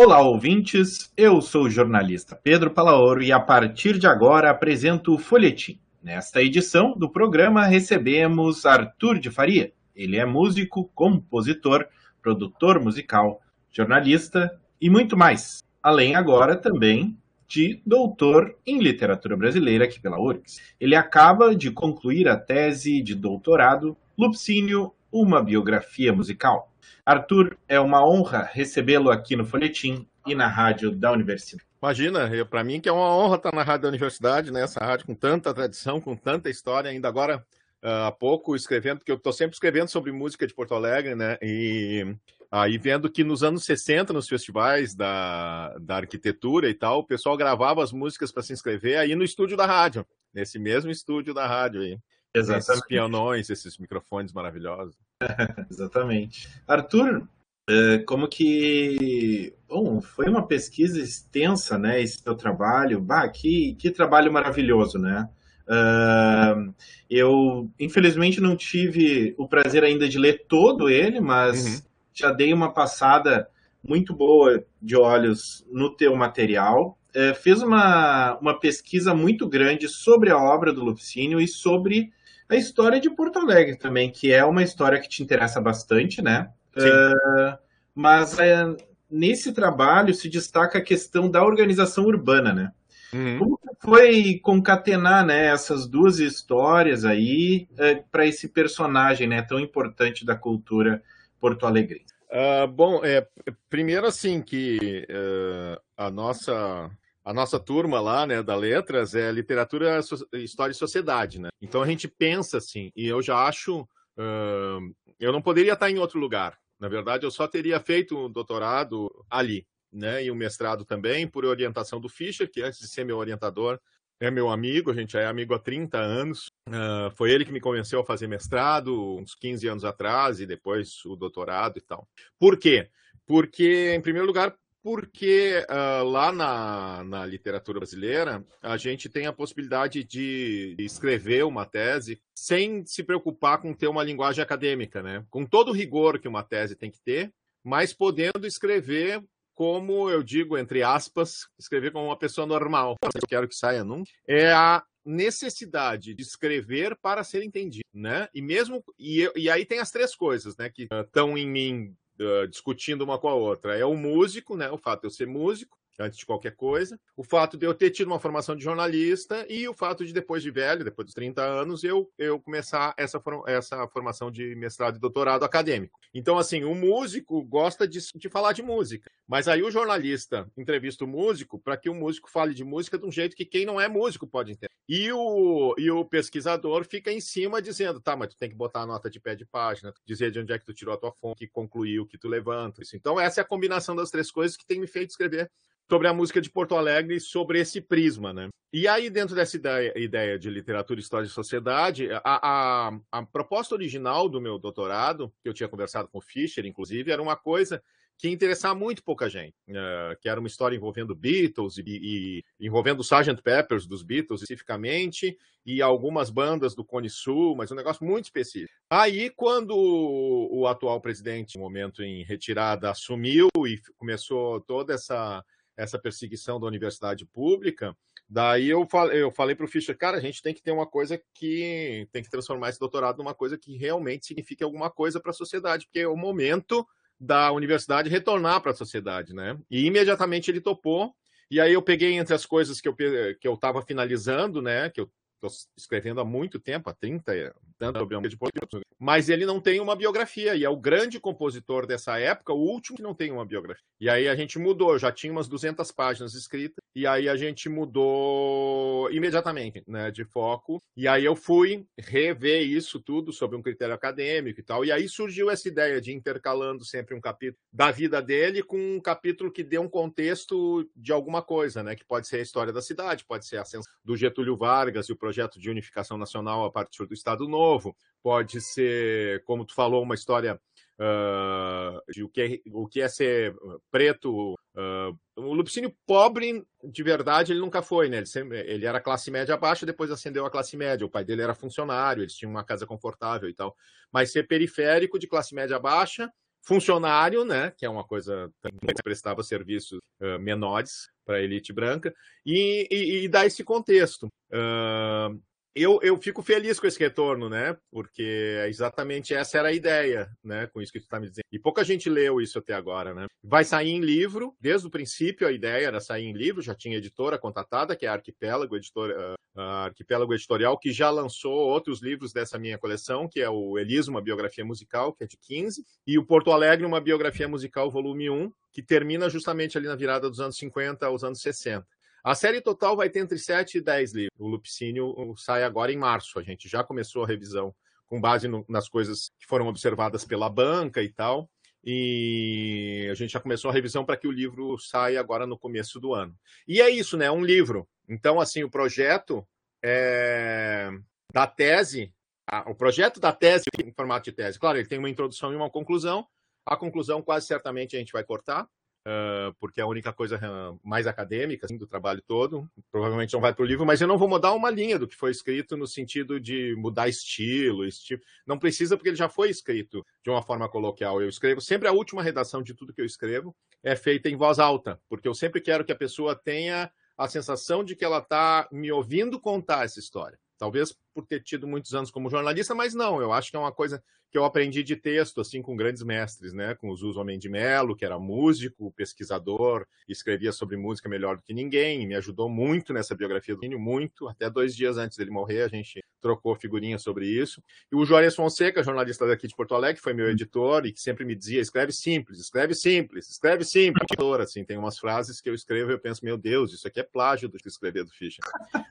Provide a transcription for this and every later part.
Olá, ouvintes. Eu sou o jornalista Pedro Palaoro e a partir de agora apresento o Folhetim. Nesta edição do programa recebemos Arthur de Faria. Ele é músico, compositor, produtor musical, jornalista e muito mais. Além agora também de doutor em literatura brasileira aqui pela URGS. Ele acaba de concluir a tese de doutorado Lupcínio, uma biografia musical. Arthur, é uma honra recebê-lo aqui no Folhetim e na rádio da Universidade. Imagina, para mim que é uma honra estar na rádio da Universidade, né? essa rádio com tanta tradição, com tanta história, ainda agora uh, há pouco escrevendo, porque eu estou sempre escrevendo sobre música de Porto Alegre, né? E aí vendo que nos anos 60, nos festivais da, da arquitetura e tal, o pessoal gravava as músicas para se inscrever aí no estúdio da rádio, nesse mesmo estúdio da rádio aí. Exatamente. Esses pianões, esses microfones maravilhosos. Exatamente. Arthur, é, como que. Bom, foi uma pesquisa extensa, né? Esse seu trabalho. Bah, que, que trabalho maravilhoso, né? Uh, eu, infelizmente, não tive o prazer ainda de ler todo ele, mas uhum. já dei uma passada muito boa de olhos no teu material. Uh, fez uma, uma pesquisa muito grande sobre a obra do Lupicínio e sobre a história de Porto Alegre também, que é uma história que te interessa bastante, né? Uh, mas uh, nesse trabalho se destaca a questão da organização urbana, né? Uhum. Como foi concatenar né, essas duas histórias aí uh, eh, para esse personagem né, tão importante da cultura porto-alegrense? Uh, bom, é, primeiro assim que uh, a nossa a nossa turma lá, né, da Letras, é literatura, história e sociedade, né? Então a gente pensa assim, e eu já acho, uh, eu não poderia estar em outro lugar. Na verdade, eu só teria feito um doutorado ali, né, e um mestrado também, por orientação do Fischer, que antes de ser meu orientador, é meu amigo, a gente é amigo há 30 anos. Uh, foi ele que me convenceu a fazer mestrado uns 15 anos atrás e depois o doutorado e tal. Por quê? Porque, em primeiro lugar, porque uh, lá na, na, literatura brasileira a gente tem a possibilidade de escrever uma tese sem se preocupar com ter uma linguagem acadêmica, né? Com todo o rigor que uma tese tem que ter, mas podendo escrever como eu digo, entre aspas, escrever como uma pessoa normal. Eu quero que saia nunca. É a necessidade de escrever para ser entendido, né? E mesmo e, e aí tem as três coisas, né, que estão em mim discutindo uma com a outra. É o músico, né? O fato de eu ser músico, antes de qualquer coisa. O fato de eu ter tido uma formação de jornalista e o fato de, depois de velho, depois dos 30 anos, eu, eu começar essa, essa formação de mestrado e doutorado acadêmico. Então, assim, o músico gosta de, de falar de música, mas aí o jornalista entrevista o músico para que o músico fale de música de um jeito que quem não é músico pode entender. E o, e o pesquisador fica em cima dizendo, tá, mas tu tem que botar a nota de pé de página, dizer de onde é que tu tirou a tua fonte, que concluiu, que tu levanta. Então, essa é a combinação das três coisas que tem me feito escrever sobre a música de Porto Alegre, sobre esse prisma, né? E aí, dentro dessa ideia, ideia de literatura, história e sociedade, a, a, a, proposta original do meu doutorado, que eu tinha conversado com o Fischer, inclusive, era uma coisa que ia interessar muito pouca gente, uh, que era uma história envolvendo Beatles e, e, envolvendo Sgt. Peppers dos Beatles especificamente e algumas bandas do Cone Sul, mas um negócio muito específico. Aí, quando o, o atual presidente, no momento em retirada, assumiu e começou toda essa essa perseguição da universidade pública, daí eu, falei, eu falei para o Fischer, cara, a gente tem que ter uma coisa que tem que transformar esse doutorado numa coisa que realmente signifique alguma coisa para a sociedade, porque é o momento da universidade retornar para a sociedade, né? E imediatamente ele topou. E aí eu peguei entre as coisas que eu que eu estava finalizando, né? Que eu estou escrevendo há muito tempo, há 30, tanto sobre de mas ele não tem uma biografia, e é o grande compositor dessa época, o último que não tem uma biografia. E aí a gente mudou, já tinha umas 200 páginas escritas, e aí a gente mudou imediatamente, né, de foco, e aí eu fui rever isso tudo sob um critério acadêmico e tal, e aí surgiu essa ideia de intercalando sempre um capítulo da vida dele com um capítulo que dê um contexto de alguma coisa, né, que pode ser a história da cidade, pode ser a ascensão do Getúlio Vargas e o projeto de unificação nacional a partir do Estado Novo, pode ser, como tu falou, uma história uh, de o que, é, o que é ser preto. Uh, o Lupicínio pobre, de verdade, ele nunca foi, né? Ele, sempre, ele era classe média baixa, depois ascendeu à classe média. O pai dele era funcionário, eles tinham uma casa confortável e tal. Mas ser periférico de classe média baixa, funcionário, né, que é uma coisa que prestava serviços uh, menores para a elite branca, e, e, e, dá esse contexto. Uh, eu, eu fico feliz com esse retorno, né? Porque exatamente essa era a ideia, né? Com isso que tu está me dizendo. E pouca gente leu isso até agora, né? Vai sair em livro, desde o princípio a ideia era sair em livro, já tinha editora contratada, que é a Arquipélago, editora, a Arquipélago Editorial, que já lançou outros livros dessa minha coleção, que é o Eliso, uma biografia musical, que é de 15, e o Porto Alegre, uma biografia musical, volume 1, que termina justamente ali na virada dos anos 50 aos anos 60. A série total vai ter entre 7 e 10 livros. O Lupicínio sai agora em março. A gente já começou a revisão com base no, nas coisas que foram observadas pela banca e tal. E a gente já começou a revisão para que o livro saia agora no começo do ano. E é isso, né? Um livro. Então, assim, o projeto é... da tese, o projeto da tese em formato de tese, claro, ele tem uma introdução e uma conclusão. A conclusão, quase certamente, a gente vai cortar, porque é a única coisa mais acadêmica assim, do trabalho todo. Provavelmente não vai para o livro, mas eu não vou mudar uma linha do que foi escrito no sentido de mudar estilo, estilo. Não precisa, porque ele já foi escrito de uma forma coloquial. Eu escrevo sempre a última redação de tudo que eu escrevo é feita em voz alta, porque eu sempre quero que a pessoa tenha a sensação de que ela está me ouvindo contar essa história. Talvez por ter tido muitos anos como jornalista, mas não, eu acho que é uma coisa que eu aprendi de texto, assim, com grandes mestres, né? Com o Zuso Homem de Melo, que era músico, pesquisador, escrevia sobre música melhor do que ninguém, me ajudou muito nessa biografia do Nino, muito. Até dois dias antes dele morrer, a gente trocou figurinha sobre isso. E o Juarez Fonseca, jornalista daqui de Porto Alegre, foi meu editor e que sempre me dizia: escreve simples, escreve simples, escreve simples. Assim, tem umas frases que eu escrevo e eu penso: meu Deus, isso aqui é plágio do que escrever do Fischer.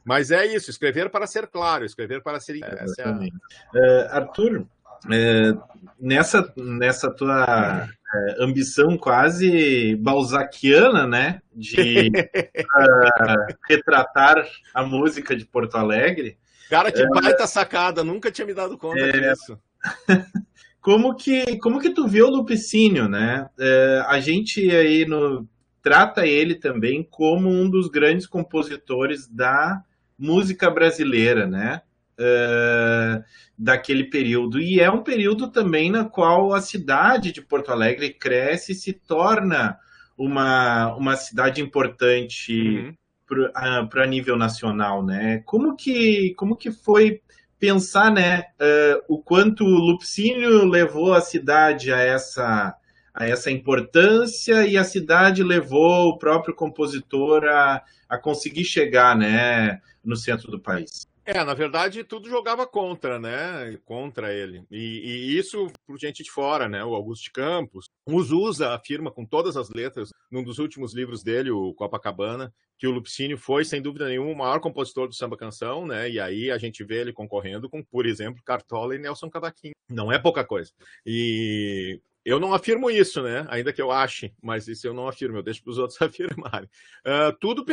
Mas é isso, escrever para ser claro, escrever para ser. É, é uh, Arthur, é, nessa, nessa tua é, ambição quase balzaquiana, né, de uh, retratar a música de Porto Alegre. Cara, que baita sacada, nunca tinha me dado conta disso. como que como que tu vê o Lupicínio, né? É, a gente aí no trata ele também como um dos grandes compositores da música brasileira, né? Uh, daquele período. E é um período também na qual a cidade de Porto Alegre cresce e se torna uma, uma cidade importante uhum. para nível nacional, né? Como que, como que foi pensar, né, uh, o quanto o Lupicínio levou a cidade a essa a essa importância e a cidade levou o próprio compositor a, a conseguir chegar, né, no centro do país. É, na verdade, tudo jogava contra, né? Contra ele. E, e, isso por gente de fora, né? O Augusto de Campos. O Zusa afirma com todas as letras, num dos últimos livros dele, o Copacabana, que o Lupicínio foi, sem dúvida nenhuma, o maior compositor do samba canção, né? E aí a gente vê ele concorrendo com, por exemplo, Cartola e Nelson Cavaquinho. Não é pouca coisa. E eu não afirmo isso, né? Ainda que eu ache, mas isso eu não afirmo, eu deixo para os outros afirmarem. Uh, tudo,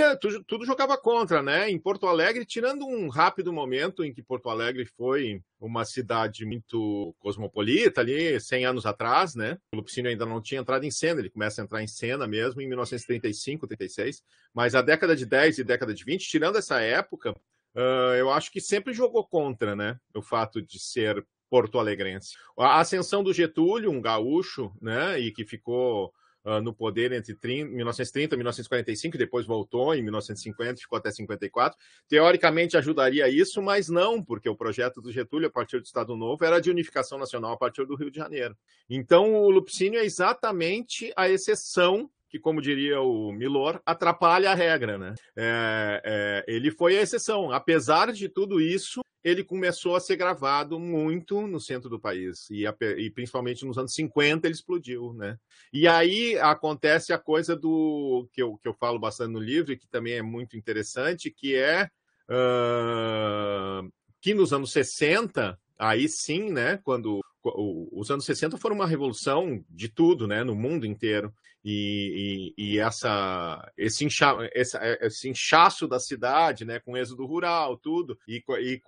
tudo, jogava contra, né? Em Porto Alegre, tirando um rápido momento em que Porto Alegre foi uma cidade muito cosmopolita ali, 100 anos atrás, né? O Lupicínio ainda não tinha entrado em cena, ele começa a entrar em cena mesmo em 1935, 36, mas a década de 10 e década de 20, tirando essa época, uh, eu acho que sempre jogou contra, né? O fato de ser porto-alegrense. A ascensão do Getúlio, um gaúcho, né, e que ficou uh, no poder entre 30, 1930 e 1945, e depois voltou em 1950, ficou até 54, teoricamente ajudaria isso, mas não, porque o projeto do Getúlio, a partir do Estado Novo, era de unificação nacional a partir do Rio de Janeiro. Então, o Lupicínio é exatamente a exceção que, como diria o Milor, atrapalha a regra, né? É, é, ele foi a exceção. Apesar de tudo isso, ele começou a ser gravado muito no centro do país e, a, e, principalmente nos anos 50 ele explodiu, né? E aí acontece a coisa do que eu, que eu falo bastante no livro que também é muito interessante, que é uh, que nos anos 60, aí sim, né, quando os anos 60 foram uma revolução de tudo, né, no mundo inteiro. E, e, e essa, esse, incha, esse, esse, inchaço da cidade, né, com êxodo rural, tudo, e, e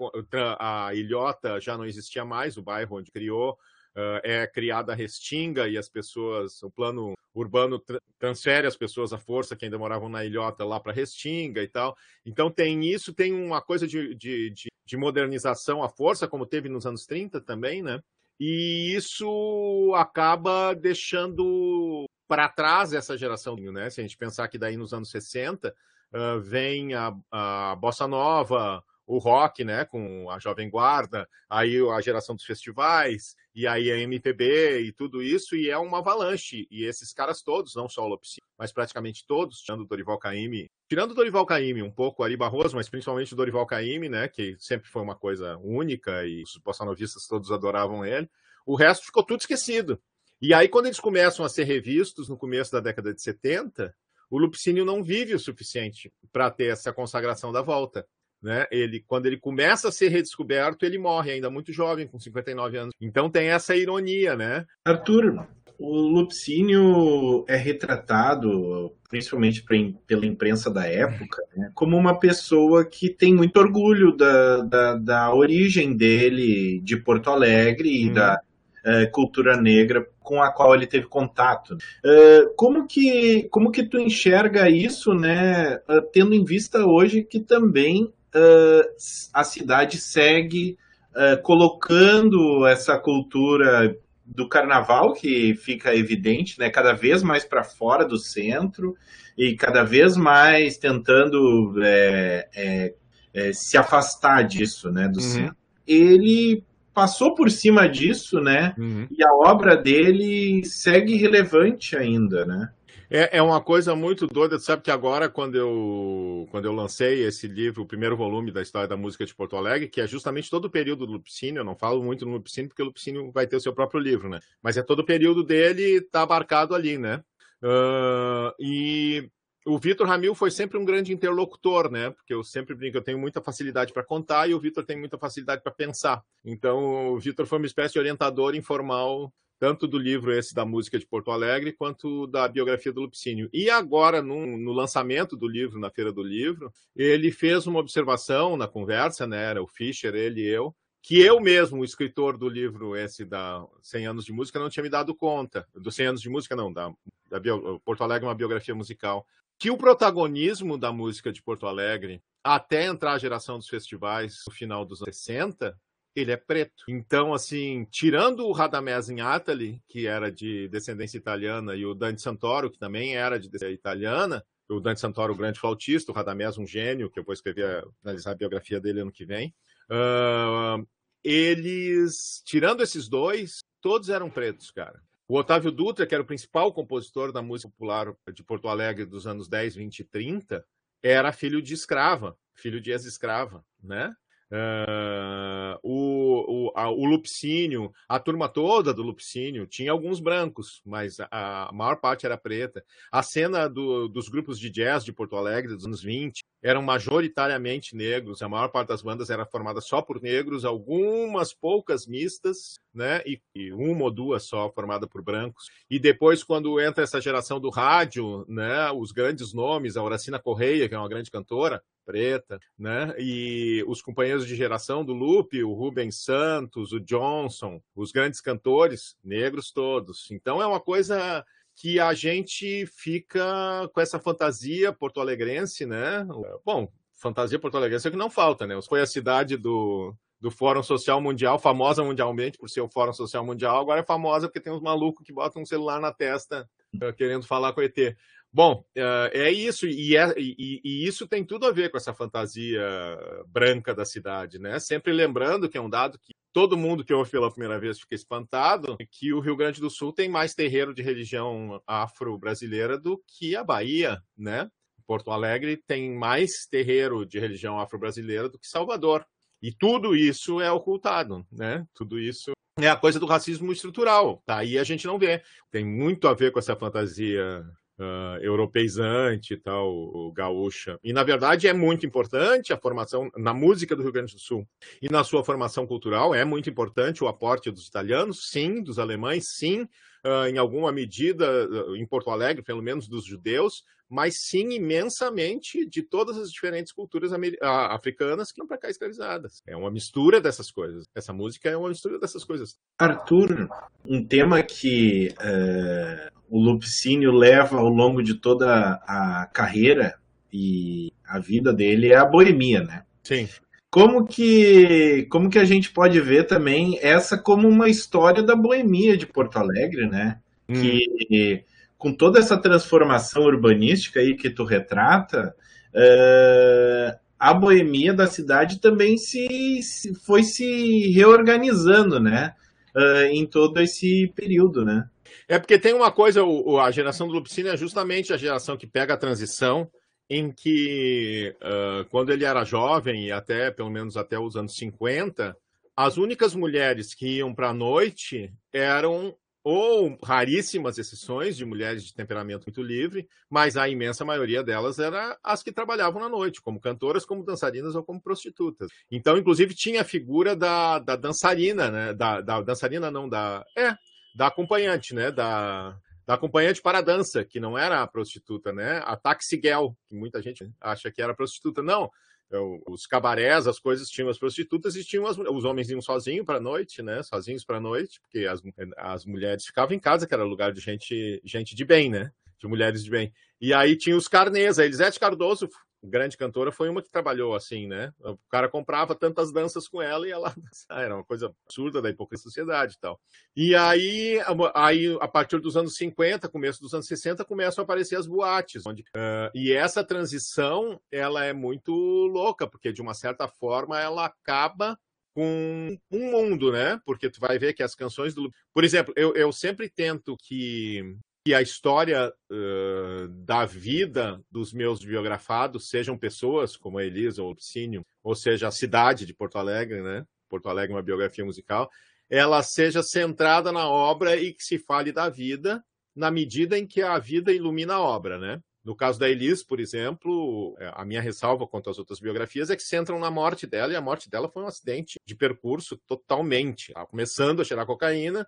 a ilhota já não existia mais, o bairro onde criou, Uh, é criada a Restinga e as pessoas, o plano urbano tra transfere as pessoas à força que ainda moravam na ilhota lá para Restinga e tal. Então tem isso, tem uma coisa de, de, de, de modernização à força, como teve nos anos 30 também, né? E isso acaba deixando para trás essa geração, né? Se a gente pensar que daí nos anos 60 uh, vem a, a bossa nova, o rock, né, com a Jovem Guarda, aí a geração dos festivais, e aí a MPB e tudo isso, e é uma avalanche. E esses caras todos, não só o Lopes, mas praticamente todos, tirando o Dorival Caymmi, tirando o Dorival Caymmi, um pouco Ari Barroso, mas principalmente o Dorival Caymmi, né, que sempre foi uma coisa única e os bossanovistas todos adoravam ele, o resto ficou tudo esquecido. E aí, quando eles começam a ser revistos no começo da década de 70, o Lupicínio não vive o suficiente para ter essa consagração da volta. Né? Ele, quando ele começa a ser redescoberto, ele morre ainda muito jovem, com 59 anos. Então tem essa ironia, né? Arthur, o Lupicínio é retratado, principalmente pela imprensa da época, né, como uma pessoa que tem muito orgulho da, da, da origem dele de Porto Alegre e hum. da uh, cultura negra com a qual ele teve contato. Uh, como que como que tu enxerga isso, né, tendo em vista hoje que também a cidade segue colocando essa cultura do carnaval que fica evidente, né, cada vez mais para fora do centro e cada vez mais tentando é, é, é, se afastar disso, né, do uhum. centro. Ele passou por cima disso, né? Uhum. E a obra dele segue relevante ainda, né? É, é uma coisa muito doida, sabe que agora, quando eu, quando eu lancei esse livro, o primeiro volume da história da música de Porto Alegre, que é justamente todo o período do Lupicínio, eu não falo muito no Lupicínio, porque o Lupicínio vai ter o seu próprio livro, né? Mas é todo o período dele, tá abarcado ali, né? Uh, e o Vitor Ramil foi sempre um grande interlocutor, né? Porque eu sempre brinco, eu tenho muita facilidade para contar e o Vitor tem muita facilidade para pensar. Então, o Vitor foi uma espécie de orientador informal, tanto do livro esse da música de Porto Alegre, quanto da biografia do Lupicínio. E agora, no, lançamento do livro, na Feira do Livro, ele fez uma observação na conversa, né? Era o Fischer, ele e eu, que eu mesmo, o escritor do livro esse da 100 anos de música, não tinha me dado conta. Do 100 anos de música, não, da, da bio, Porto Alegre é uma biografia musical que o protagonismo da música de Porto Alegre, até entrar a geração dos festivais no final dos anos 60, ele é preto. Então, assim, tirando o Radamés Atali, que era de descendência italiana, e o Dante Santoro, que também era de descendência italiana, o Dante Santoro, o grande flautista, o Radamés, um gênio, que eu vou escrever, analisar a biografia dele ano que vem. Uh, eles, tirando esses dois, todos eram pretos, cara. O Otávio Dutra, que era o principal compositor da música popular de Porto Alegre dos anos 10, 20 e 30, era filho de escrava, filho de ex-escrava, né? Uh, o, o, a, o Lupicínio, a turma toda do Lupicínio tinha alguns brancos, mas a, a maior parte era preta. A cena do, dos grupos de jazz de Porto Alegre dos anos 20 eram majoritariamente negros, a maior parte das bandas era formada só por negros, algumas poucas mistas, né? E, e, uma ou duas só formada por brancos. E depois, quando entra essa geração do rádio, né? Os grandes nomes, a Horacina Correia, que é uma grande cantora, preta, né? E os companheiros de geração do Lupe, o Rubens Santos, o Johnson, os grandes cantores, negros todos. Então é uma coisa que a gente fica com essa fantasia porto-alegrense, né? Bom, fantasia porto-alegrense é que não falta, né? Foi a cidade do, do Fórum Social Mundial, famosa mundialmente por ser o Fórum Social Mundial, agora é famosa porque tem uns malucos que botam um celular na testa uh, querendo falar com o ET. Bom, uh, é isso, e, é, e, e, isso tem tudo a ver com essa fantasia branca da cidade, né? Sempre lembrando que é um dado que todo mundo que ouve pela primeira vez fica espantado, que o Rio Grande do Sul tem mais terreiro de religião afro-brasileira do que a Bahia, né? Porto Alegre tem mais terreiro de religião afro-brasileira do que Salvador. E tudo isso é ocultado, né? Tudo isso é a coisa do racismo estrutural. Tá aí a gente não vê. Tem muito a ver com essa fantasia uh, europeizante e tal, gaúcha. E, na verdade, é muito importante a formação na música do Rio Grande do Sul e na sua formação cultural, é muito importante o aporte dos italianos, sim, dos alemães, sim, uh, em alguma medida, uh, em Porto Alegre, pelo menos dos judeus, mas sim imensamente de todas as diferentes culturas africanas que estão para cá escravizadas. É uma mistura dessas coisas. Essa música é uma mistura dessas coisas. Arthur, um tema que uh, o Lupicínio leva ao longo de toda a carreira e a vida dele é a boemia, né? Sim. como que como que a gente pode ver também essa como uma história da boemia de Porto Alegre, né? Hum. Que com toda essa transformação urbanística aí que tu retrata, uh, a boemia da cidade também se, se foi se reorganizando, né? Uh, em todo esse período, né? É porque tem uma coisa, o, a geração do Lupicínio é justamente a geração que pega a transição em que, uh, quando ele era jovem, e até pelo menos até os anos 50, as únicas mulheres que iam para a noite eram ou raríssimas exceções de mulheres de temperamento muito livre, mas a imensa maioria delas era as que trabalhavam na noite, como cantoras, como dançarinas ou como prostitutas. Então, inclusive, tinha a figura da, da dançarina, né? Da, da dançarina, não, da. É, da acompanhante, né? Da, da acompanhante para a dança, que não era a prostituta, né? A taxi girl, que muita gente acha que era prostituta. Não, os cabarés, as coisas tinham as prostitutas e tinham as, os homens iam sozinhos para a noite, né? Sozinhos para a noite, porque as, as mulheres ficavam em casa, que era lugar de gente, gente de bem, né? De mulheres de bem. E aí tinha os carnês. A Elisete Cardoso grande cantora, foi uma que trabalhou assim, né? O cara comprava tantas danças com ela e ela era uma coisa absurda da hipocrisia da sociedade e tal. E aí, aí, a partir dos anos 50, começo dos anos 60, começam a aparecer as boates. Onde, uh, e essa transição, ela é muito louca, porque de uma certa forma ela acaba com um mundo, né? Porque tu vai ver que as canções do. Por exemplo, eu, eu sempre tento que que a história uh, da vida dos meus biografados sejam pessoas como a Elisa ou o Lupicínio, ou seja, a cidade de Porto Alegre, né? Porto Alegre é uma biografia musical, ela seja centrada na obra e que se fale da vida na medida em que a vida ilumina a obra, né? No caso da Elise, por exemplo, é, a minha ressalva quanto às outras biografias é que centram na morte dela, e a morte dela foi um acidente de percurso totalmente. Ela começando a cheirar cocaína,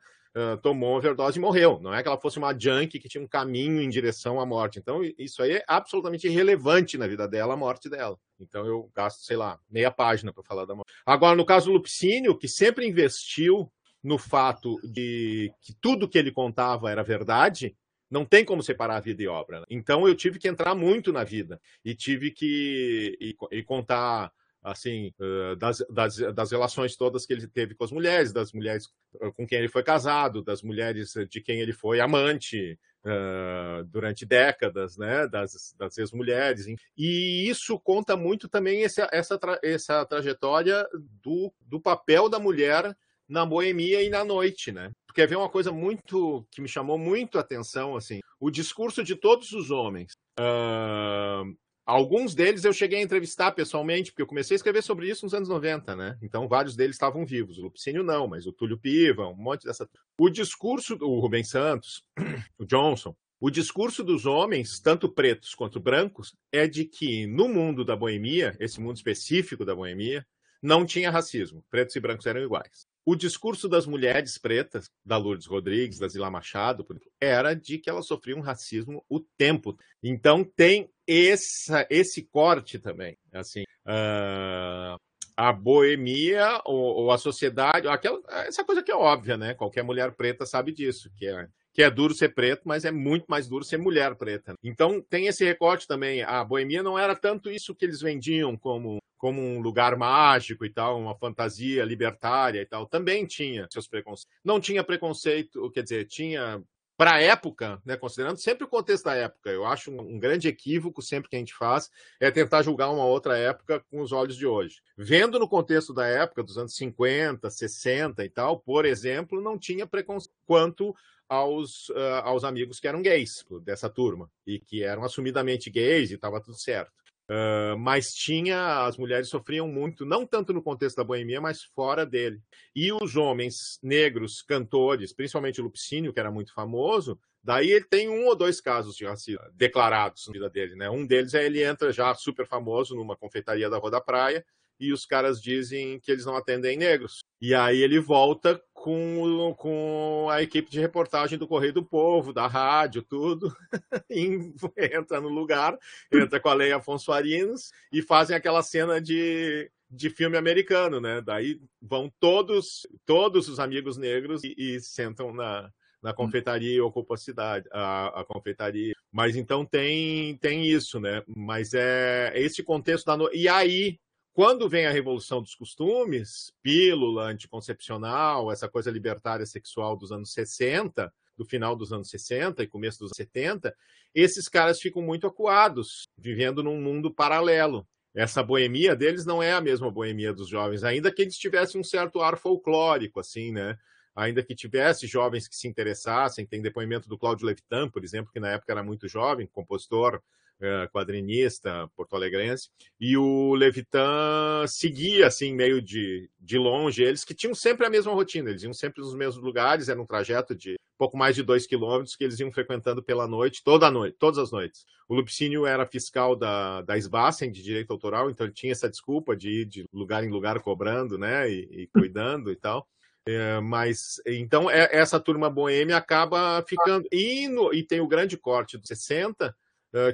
tomou overdose e morreu. Não é que ela fosse uma junkie que tinha um caminho em direção à morte. Então, isso aí é absolutamente irrelevante na vida dela, a morte dela. Então, eu gasto, sei lá, meia página para falar da morte. Agora, no caso do Lupicínio, que sempre investiu no fato de que tudo que ele contava era verdade, não tem como separar a vida e obra. Né? Então eu tive que entrar muito na vida e tive que e, e contar assim, das, das, das, relações todas que ele teve com as mulheres, das mulheres com quem ele foi casado, das mulheres de quem ele foi amante uh, durante décadas, né, das, das ex-mulheres. E isso conta muito também esse, essa, tra, essa trajetória do, do papel da mulher na boemia e na noite, né? Quer ver uma coisa muito que me chamou muito a atenção, assim, o discurso de todos os homens. Uh, Alguns deles eu cheguei a entrevistar pessoalmente, porque eu comecei a escrever sobre isso nos anos 90, né? Então, vários deles estavam vivos. O Lupicínio não, mas o Túlio Piva, um monte dessa. O discurso do Rubens Santos, o Johnson, o discurso dos homens, tanto pretos quanto brancos, é de que no mundo da boemia, esse mundo específico da boemia, não tinha racismo. Pretos e brancos eram iguais. O discurso das mulheres pretas, da Lourdes Rodrigues, da Zila Machado, era de que elas sofriam racismo o tempo. Então tem essa, esse corte também. Assim, uh, a boemia ou, ou, a sociedade, aquela, essa coisa que é óbvia, né? Qualquer mulher preta sabe disso, que é que é duro ser preto, mas é muito mais duro ser mulher preta. Então tem esse recorte também. A boemia não era tanto isso que eles vendiam como como um lugar mágico e tal, uma fantasia libertária e tal, também tinha seus preconceitos. Não tinha preconceito, quer dizer, tinha para a época, né, considerando sempre o contexto da época, eu acho um, grande equívoco sempre que a gente faz é tentar julgar uma outra época com os olhos de hoje. Vendo no contexto da época, dos anos 50, 60 e tal, por exemplo, não tinha preconceito quanto aos, uh, aos amigos que eram gays dessa turma e que eram assumidamente gays e estava tudo certo. Uh, mas tinha, as mulheres sofriam muito, não tanto no contexto da boemia, mas fora dele. E os homens negros, cantores, principalmente o Lupicínio, que era muito famoso, daí ele tem um ou dois casos de racismo declarados na vida dele, né? Um deles é ele entra já super famoso numa confeitaria da Rua da Praia e os caras dizem que eles não atendem negros. E aí ele volta com, com a equipe de reportagem do Correio do Povo, da rádio, tudo, entra no lugar, entra com a Lei Afonso Farinas e fazem aquela cena de, de filme americano, né? Daí vão todos, todos os amigos negros e, e sentam na, na confeitaria e ocupa a cidade, a, a, confeitaria. Mas então tem, tem isso, né? Mas é esse contexto da no... E aí quando vem a revolução dos costumes, pílula anticoncepcional, essa coisa libertária sexual dos anos 60, do final dos anos 60 e começo dos 70, esses caras ficam muito acuados, vivendo num mundo paralelo. Essa boemia deles não é a mesma boemia dos jovens, ainda que eles tivessem um certo ar folclórico, assim, né? Ainda que tivesse jovens que se interessassem, tem depoimento do Cláudio Levitan, por exemplo, que na época era muito jovem, compositor, quadrinista porto-alegrense, e o Levitan seguia, assim, meio de, de longe, eles que tinham sempre a mesma rotina, eles iam sempre nos mesmos lugares, era um trajeto de pouco mais de dois quilômetros que eles iam frequentando pela noite, toda noite, todas as noites. O Lupicínio era fiscal da, da Sbassen, de direito autoral, então ele tinha essa desculpa de ir de lugar em lugar cobrando, né, e, e cuidando e tal. É, mas então é, essa turma boêmia acaba ficando. E, no, e tem o grande corte dos 60,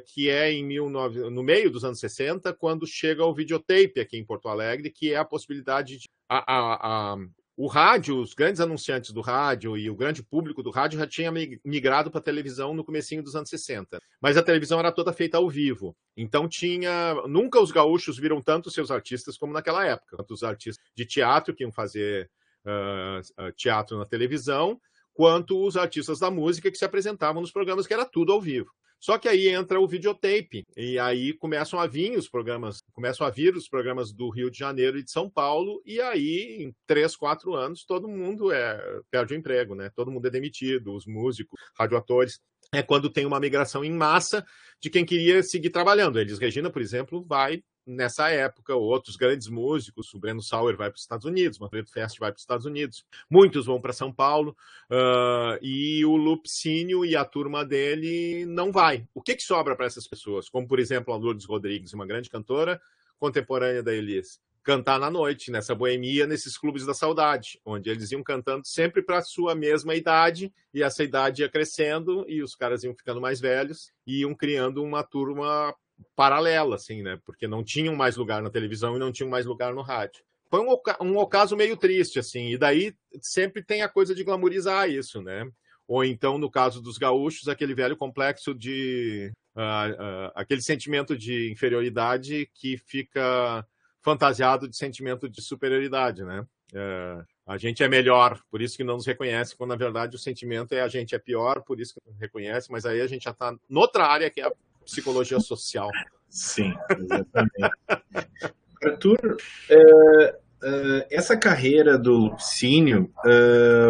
que é em 19, no meio dos anos 60, quando chega o videotape aqui em Porto Alegre, que é a possibilidade de. A, a, a, o rádio, os grandes anunciantes do rádio e o grande público do rádio já tinha migrado para a televisão no comecinho dos anos 60. Mas a televisão era toda feita ao vivo. Então tinha. Nunca os gaúchos viram tanto seus artistas como naquela época. Tanto os artistas de teatro que iam fazer uh, teatro na televisão, quanto os artistas da música que se apresentavam nos programas, que era tudo ao vivo. Só que aí entra o videotape, e aí começam a vir os programas, começam a vir os programas do Rio de Janeiro e de São Paulo, e aí, em três, quatro anos, todo mundo é, perde o emprego, né? Todo mundo é demitido, os músicos, radioatores. É quando tem uma migração em massa de quem queria seguir trabalhando. Eles Regina, por exemplo, vai nessa época, outros grandes músicos, o Breno Sauer vai para os Estados Unidos, Manfredo Fest vai para os Estados Unidos, muitos vão para São Paulo, uh, e o Lupicínio e a turma dele não vai. O que, que sobra para essas pessoas? Como, por exemplo, a Lourdes Rodrigues, uma grande cantora contemporânea da Elis. Cantar na noite, nessa boemia, nesses clubes da saudade, onde eles iam cantando sempre para a sua mesma idade, e essa idade ia crescendo, e os caras iam ficando mais velhos, e iam criando uma turma paralela, assim, né? Porque não tinham mais lugar na televisão e não tinham mais lugar no rádio. Foi um, um ocaso meio triste, assim, e daí sempre tem a coisa de glamorizar isso, né? Ou então, no caso dos gaúchos, aquele velho complexo de. Uh, uh, aquele sentimento de inferioridade que fica fantasiado de sentimento de superioridade, né? Uh, a gente é melhor, por isso que não nos reconhece, quando na verdade o sentimento é a gente é pior, por isso que não reconhece, mas aí a gente já está noutra área que é a psicologia social. Sim, exatamente. Arthur, é, é, essa carreira do Lupicínio, é,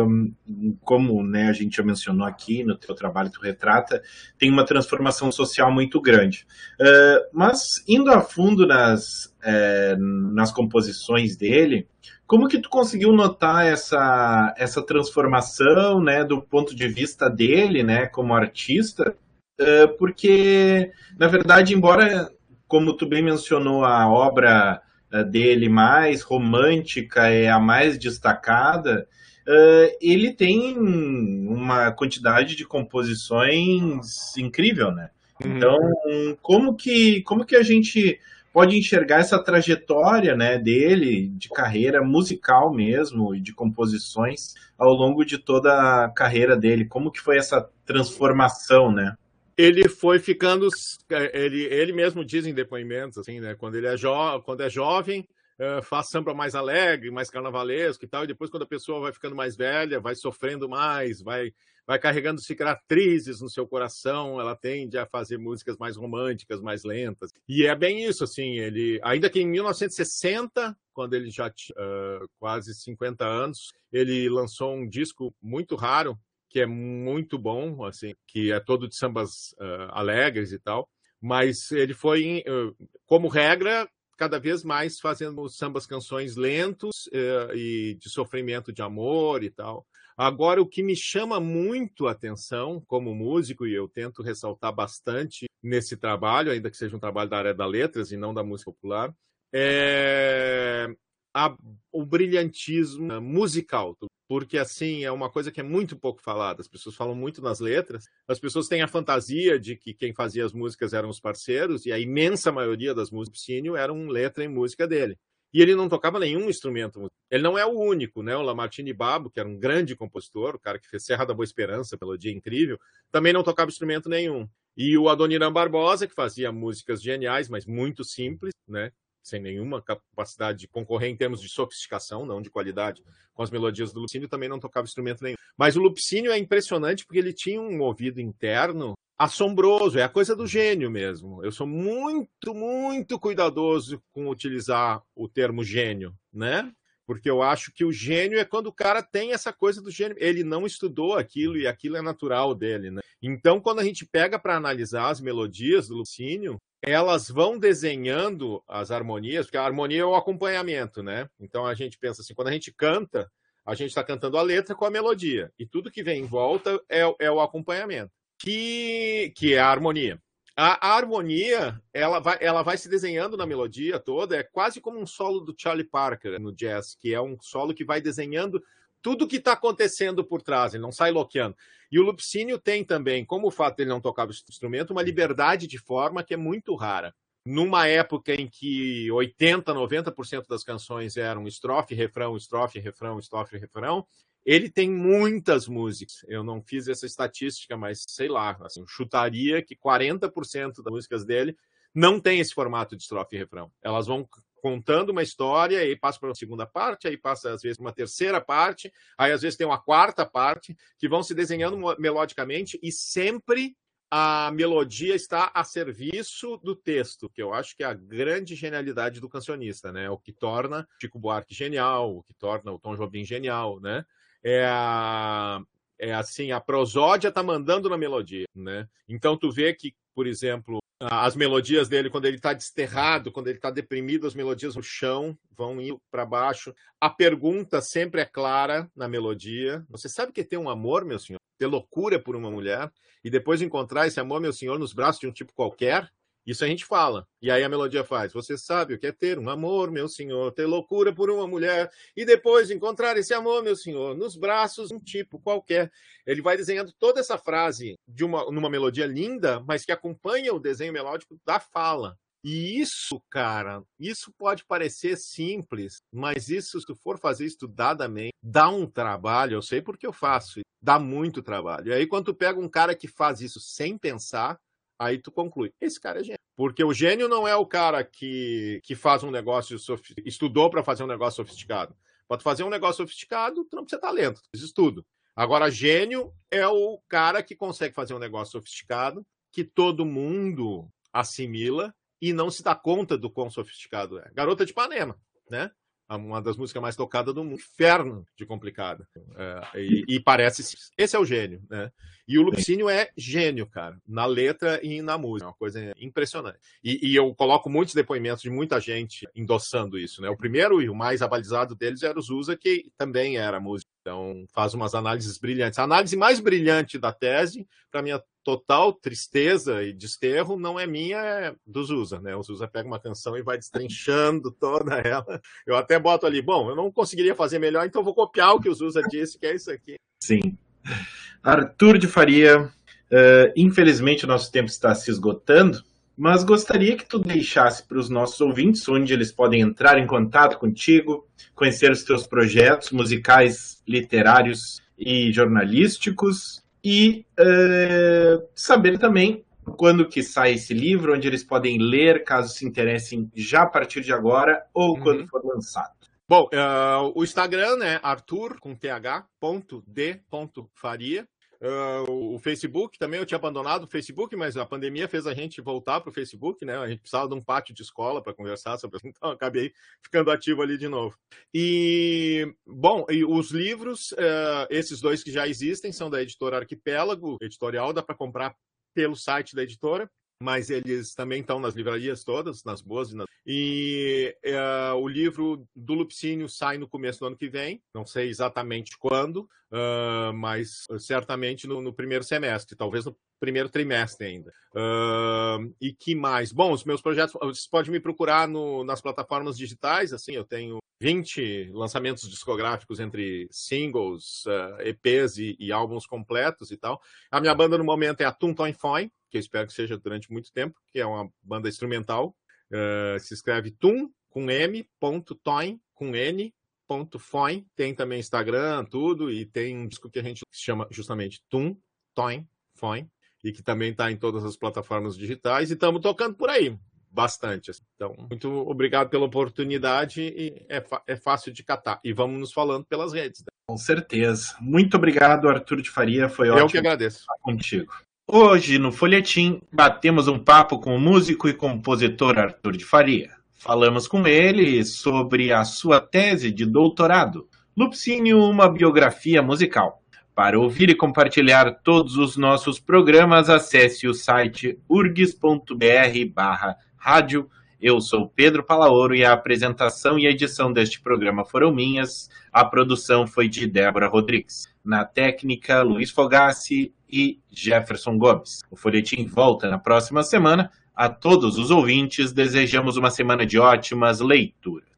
como né, a gente já mencionou aqui no teu trabalho, tu retrata, tem uma transformação social muito grande. É, mas indo a fundo nas, é, nas composições dele, como que tu conseguiu notar essa, essa transformação, né, do ponto de vista dele, né, como artista, porque, na verdade, embora, como tu bem mencionou, a obra eh, dele mais romântica é a mais destacada, eh, ele tem uma quantidade de composições incrível, né? Uhum. Então, como que, como que a gente pode enxergar essa trajetória né, dele, de carreira musical mesmo, e de composições, ao longo de toda a carreira dele? Como que foi essa transformação, né? Ele foi ficando. Ele, ele mesmo diz em depoimentos, assim, né? Quando ele é, jo, quando é jovem, uh, faz samba mais alegre, mais carnavalesco e tal, e depois, quando a pessoa vai ficando mais velha, vai sofrendo mais, vai, vai carregando cicatrizes no seu coração, ela tende a fazer músicas mais românticas, mais lentas. E é bem isso, assim, ele. Ainda que em 1960, quando ele já tinha uh, quase 50 anos, ele lançou um disco muito raro que é muito bom, assim, que é todo de sambas uh, alegres e tal, mas ele foi, uh, como regra, cada vez mais fazendo sambas canções lentos uh, e de sofrimento de amor e tal. Agora, o que me chama muito a atenção como músico, e eu tento ressaltar bastante nesse trabalho, ainda que seja um trabalho da área da letras e não da música popular, é a, o brilhantismo musical porque assim é uma coisa que é muito pouco falada. As pessoas falam muito nas letras, as pessoas têm a fantasia de que quem fazia as músicas eram os parceiros, e a imensa maioria das músicas do Cínio eram letra e música dele. E ele não tocava nenhum instrumento. Ele não é o único, né? O Lamartine Babo, que era um grande compositor, o cara que fez Serra da Boa Esperança, melodia incrível, também não tocava instrumento nenhum. E o Adoniran Barbosa, que fazia músicas geniais, mas muito simples, né? Sem nenhuma capacidade de concorrer em termos de sofisticação, não de qualidade, com as melodias do Lupicínio, também não tocava instrumento nenhum. Mas o Lupicínio é impressionante porque ele tinha um ouvido interno assombroso, é a coisa do gênio mesmo. Eu sou muito, muito cuidadoso com utilizar o termo gênio, né? Porque eu acho que o gênio é quando o cara tem essa coisa do gênio. Ele não estudou aquilo e aquilo é natural dele, né? Então, quando a gente pega para analisar as melodias do Lucínio, elas vão desenhando as harmonias, porque a harmonia é o acompanhamento, né? Então a gente pensa assim, quando a gente canta, a gente está cantando a letra com a melodia. E tudo que vem em volta é, é o acompanhamento, que, que é a harmonia. A, a, harmonia, ela vai, ela vai se desenhando na melodia toda, é quase como um solo do Charlie Parker no jazz, que é um solo que vai desenhando tudo que está acontecendo por trás, ele não sai loqueando. E o Lupicínio tem também, como o fato de ele não tocar o instrumento, uma liberdade de forma que é muito rara. Numa época em que 80, 90% das canções eram estrofe, refrão, estrofe, refrão, estrofe, refrão, ele tem muitas músicas. Eu não fiz essa estatística, mas sei lá, assim, chutaria que 40% das músicas dele não tem esse formato de estrofe e refrão. Elas vão contando uma história, aí passa para uma segunda parte, aí passa às vezes uma terceira parte, aí às vezes tem uma quarta parte, que vão se desenhando melodicamente e sempre a melodia está a serviço do texto, que eu acho que é a grande genialidade do cancionista, né? O que torna Chico Buarque genial, o que torna o Tom Jobim genial, né? é, a, é assim, a prosódia tá mandando na melodia, né? Então tu vê que, por exemplo, as melodias dele, quando ele está desterrado, quando ele está deprimido, as melodias no chão vão ir para baixo. A pergunta sempre é clara na melodia. Você sabe que tem um amor, meu senhor? Ter loucura por uma mulher e depois encontrar esse amor, meu senhor, nos braços de um tipo qualquer? Isso a gente fala. E aí a melodia faz. Você sabe o que é ter um amor, meu senhor, ter loucura por uma mulher e depois encontrar esse amor, meu senhor, nos braços de um tipo qualquer. Ele vai desenhando toda essa frase de uma numa melodia linda, mas que acompanha o desenho melódico da fala. E isso, cara, isso pode parecer simples, mas isso, se tu for fazer estudadamente, dá um trabalho. Eu sei porque eu faço, dá muito trabalho. E aí, quando tu pega um cara que faz isso sem pensar, Aí tu conclui, esse cara é gênio. Porque o gênio não é o cara que, que faz um negócio, estudou para fazer um negócio sofisticado. Para fazer um negócio sofisticado, tu não precisa talento, tu precisa estudo. Agora, gênio é o cara que consegue fazer um negócio sofisticado, que todo mundo assimila e não se dá conta do quão sofisticado é. Garota de Ipanema, né? Uma das músicas mais tocadas do mundo, inferno de complicada. É, e, e, parece. Esse é o gênio, né? E o Lupicínio é gênio, cara, na letra e na música. É uma coisa impressionante. E, e, eu coloco muitos depoimentos de muita gente endossando isso, né? O primeiro e o mais abalizado deles era o Zusa, que também era músico. Então, faz umas análises brilhantes. A análise mais brilhante da tese, para minha total tristeza e desterro, não é minha, é do Zusa, né? O Zusa pega uma canção e vai destrinchando toda ela. Eu até boto ali, bom, eu não conseguiria fazer melhor, então vou copiar o que o Zusa disse, que é isso aqui. Sim. Arthur de Faria, uh, infelizmente o nosso tempo está se esgotando, mas gostaria que tu deixasse para os nossos ouvintes onde eles podem entrar em contato contigo, conhecer os teus projetos musicais, literários e jornalísticos e uh, saber também quando que sai esse livro, onde eles podem ler, caso se interessem já a partir de agora ou uhum. quando for lançado. Bom, uh, o Instagram é arthur com th, ponto, d, ponto, faria. Uh, o Facebook também eu tinha abandonado o Facebook, mas a pandemia fez a gente voltar para o Facebook, né? A gente precisava de um pátio de escola para conversar sobre isso, então acabei ficando ativo ali de novo. E bom, e os livros, uh, esses dois que já existem, são da editora Arquipélago, editorial, dá para comprar pelo site da editora mas eles também estão nas livrarias todas, nas boas e nas... E é, o livro do Lupicínio sai no começo do ano que vem, não sei exatamente quando, uh, mas certamente no, no, primeiro semestre, talvez no primeiro trimestre ainda. Uh, e que mais? Bom, os meus projetos, vocês podem me procurar no, nas plataformas digitais, assim, eu tenho 20 lançamentos discográficos entre singles, uh, EPs e, e, álbuns completos e tal. A minha banda no momento é a Tum Toin Foin, que eu espero que seja durante muito tempo, que é uma banda instrumental. Uh, se escreve Tum com M, ponto Toin com N, ponto Foin. Tem também Instagram, tudo, e tem um disco que a gente chama justamente Tum, Toin, Foin, e que também está em todas as plataformas digitais, e estamos tocando por aí bastante. Assim. Então, muito obrigado pela oportunidade e é, é fácil de catar. E vamos nos falando pelas redes. Né? Com certeza. Muito obrigado, Arthur de Faria. Foi Eu ótimo. Eu que agradeço. Estar contigo. Hoje, no Folhetim, batemos um papo com o músico e compositor Arthur de Faria. Falamos com ele sobre a sua tese de doutorado, Lupcínio, uma biografia musical. Para ouvir e compartilhar todos os nossos programas, acesse o site urgs.br barra rádio. Eu sou Pedro Palaoro e a apresentação e edição deste programa foram minhas. A produção foi de Débora Rodrigues. Na técnica, Luiz Fogassi e Jefferson Gomes. O Folhetim volta na próxima semana. A todos os ouvintes, desejamos uma semana de ótimas leituras.